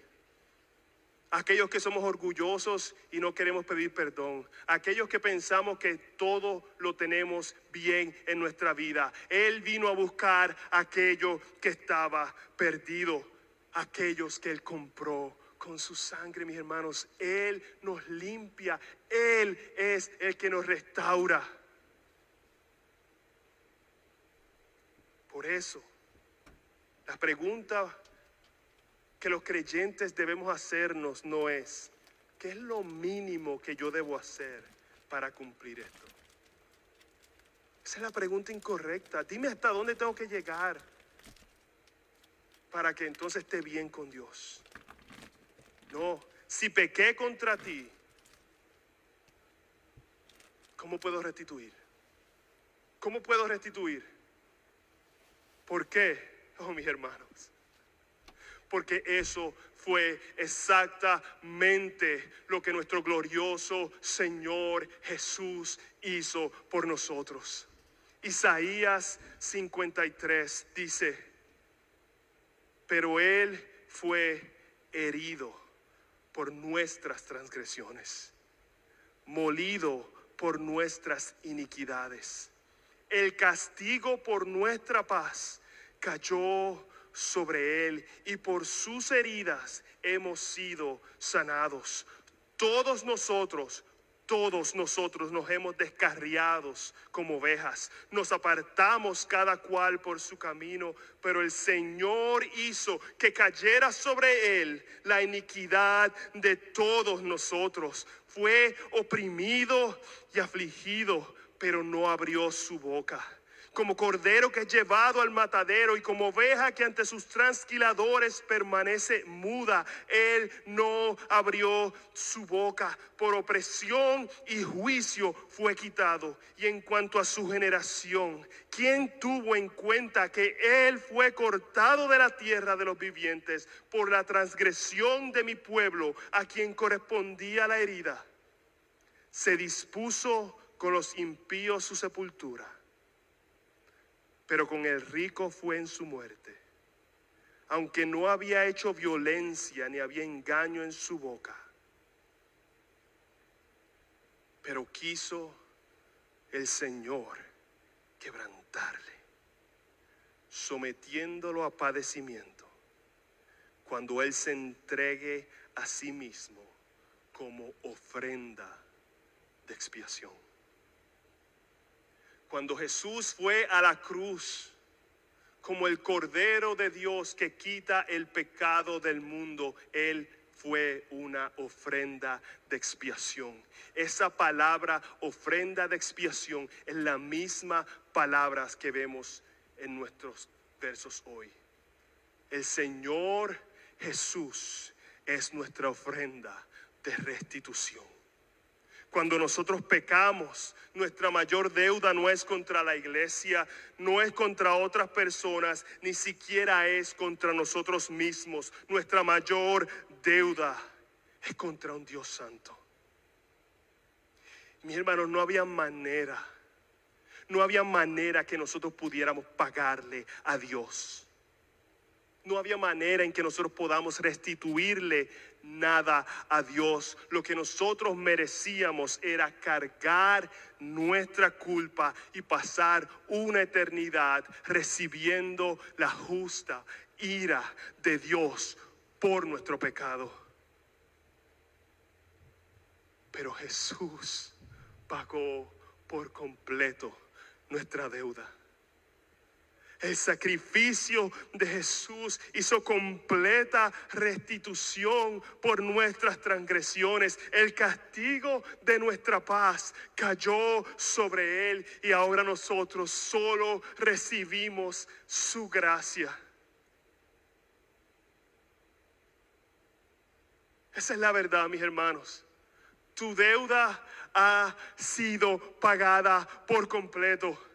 Aquellos que somos orgullosos y no queremos pedir perdón. Aquellos que pensamos que todo lo tenemos bien en nuestra vida. Él vino a buscar aquello que estaba perdido. Aquellos que Él compró con su sangre, mis hermanos. Él nos limpia. Él es el que nos restaura. Por eso la pregunta que los creyentes debemos hacernos no es, ¿qué es lo mínimo que yo debo hacer para cumplir esto? Esa es la pregunta incorrecta. Dime hasta dónde tengo que llegar para que entonces esté bien con Dios. No, si pequé contra ti, ¿cómo puedo restituir? ¿Cómo puedo restituir? ¿Por qué? Oh, mis hermanos. Porque eso fue exactamente lo que nuestro glorioso Señor Jesús hizo por nosotros. Isaías 53 dice, pero Él fue herido por nuestras transgresiones, molido por nuestras iniquidades. El castigo por nuestra paz cayó sobre él y por sus heridas hemos sido sanados. Todos nosotros, todos nosotros nos hemos descarriados como ovejas, nos apartamos cada cual por su camino, pero el Señor hizo que cayera sobre él la iniquidad de todos nosotros. Fue oprimido y afligido, pero no abrió su boca como cordero que es llevado al matadero y como oveja que ante sus transquiladores permanece muda. Él no abrió su boca. Por opresión y juicio fue quitado. Y en cuanto a su generación, ¿quién tuvo en cuenta que Él fue cortado de la tierra de los vivientes por la transgresión de mi pueblo a quien correspondía la herida? Se dispuso con los impíos su sepultura pero con el rico fue en su muerte. Aunque no había hecho violencia ni había engaño en su boca. Pero quiso el Señor quebrantarle. sometiéndolo a padecimiento, cuando Él se entregue a sí mismo como ofrenda de expiación. Cuando Jesús fue a la cruz como el Cordero de Dios que quita el pecado del mundo, Él fue una ofrenda de expiación. Esa palabra ofrenda de expiación es la misma palabra que vemos en nuestros versos hoy. El Señor Jesús es nuestra ofrenda de restitución. Cuando nosotros pecamos, nuestra mayor deuda no es contra la iglesia, no es contra otras personas, ni siquiera es contra nosotros mismos. Nuestra mayor deuda es contra un Dios santo. Mis hermanos, no había manera, no había manera que nosotros pudiéramos pagarle a Dios. No había manera en que nosotros podamos restituirle nada a Dios. Lo que nosotros merecíamos era cargar nuestra culpa y pasar una eternidad recibiendo la justa ira de Dios por nuestro pecado. Pero Jesús pagó por completo nuestra deuda. El sacrificio de Jesús hizo completa restitución por nuestras transgresiones. El castigo de nuestra paz cayó sobre Él y ahora nosotros solo recibimos su gracia. Esa es la verdad, mis hermanos. Tu deuda ha sido pagada por completo.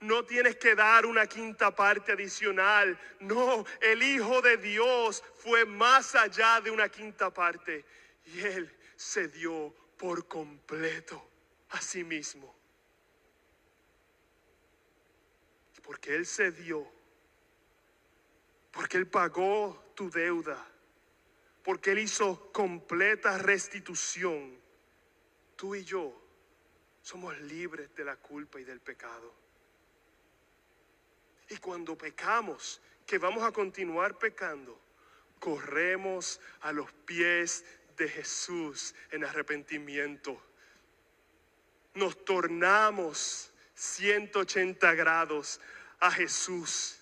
No tienes que dar una quinta parte adicional. No, el Hijo de Dios fue más allá de una quinta parte. Y Él se dio por completo a sí mismo. Porque Él se dio. Porque Él pagó tu deuda. Porque Él hizo completa restitución. Tú y yo somos libres de la culpa y del pecado. Y cuando pecamos, que vamos a continuar pecando, corremos a los pies de Jesús en arrepentimiento. Nos tornamos 180 grados a Jesús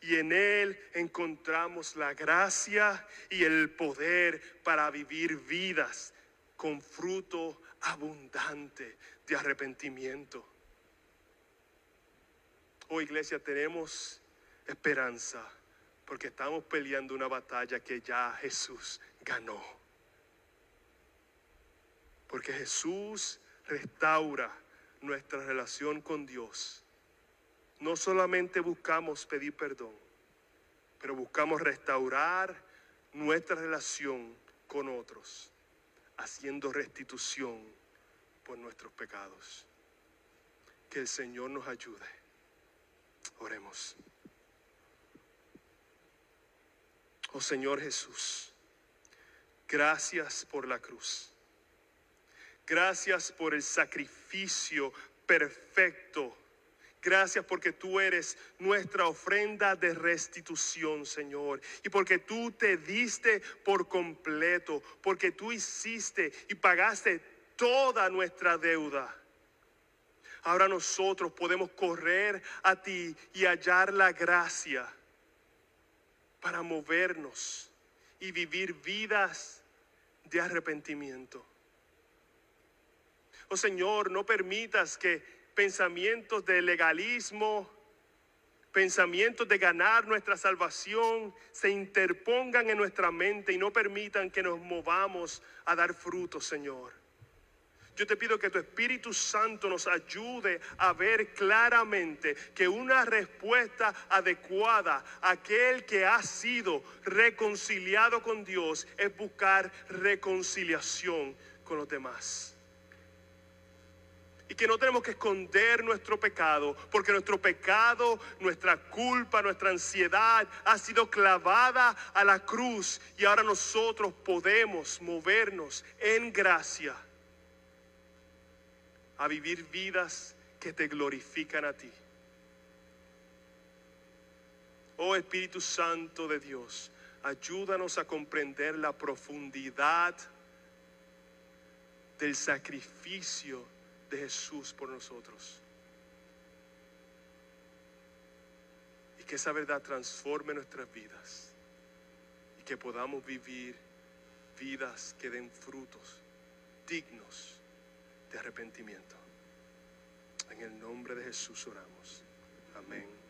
y en Él encontramos la gracia y el poder para vivir vidas con fruto abundante de arrepentimiento. Oh iglesia, tenemos esperanza porque estamos peleando una batalla que ya Jesús ganó. Porque Jesús restaura nuestra relación con Dios. No solamente buscamos pedir perdón, pero buscamos restaurar nuestra relación con otros, haciendo restitución por nuestros pecados. Que el Señor nos ayude. Oremos. Oh Señor Jesús, gracias por la cruz. Gracias por el sacrificio perfecto. Gracias porque tú eres nuestra ofrenda de restitución, Señor. Y porque tú te diste por completo, porque tú hiciste y pagaste toda nuestra deuda. Ahora nosotros podemos correr a ti y hallar la gracia para movernos y vivir vidas de arrepentimiento. Oh Señor, no permitas que pensamientos de legalismo, pensamientos de ganar nuestra salvación se interpongan en nuestra mente y no permitan que nos movamos a dar fruto, Señor. Yo te pido que tu Espíritu Santo nos ayude a ver claramente que una respuesta adecuada a aquel que ha sido reconciliado con Dios es buscar reconciliación con los demás. Y que no tenemos que esconder nuestro pecado, porque nuestro pecado, nuestra culpa, nuestra ansiedad ha sido clavada a la cruz y ahora nosotros podemos movernos en gracia a vivir vidas que te glorifican a ti. Oh Espíritu Santo de Dios, ayúdanos a comprender la profundidad del sacrificio de Jesús por nosotros. Y que esa verdad transforme nuestras vidas y que podamos vivir vidas que den frutos dignos de arrepentimiento. En el nombre de Jesús oramos. Amén.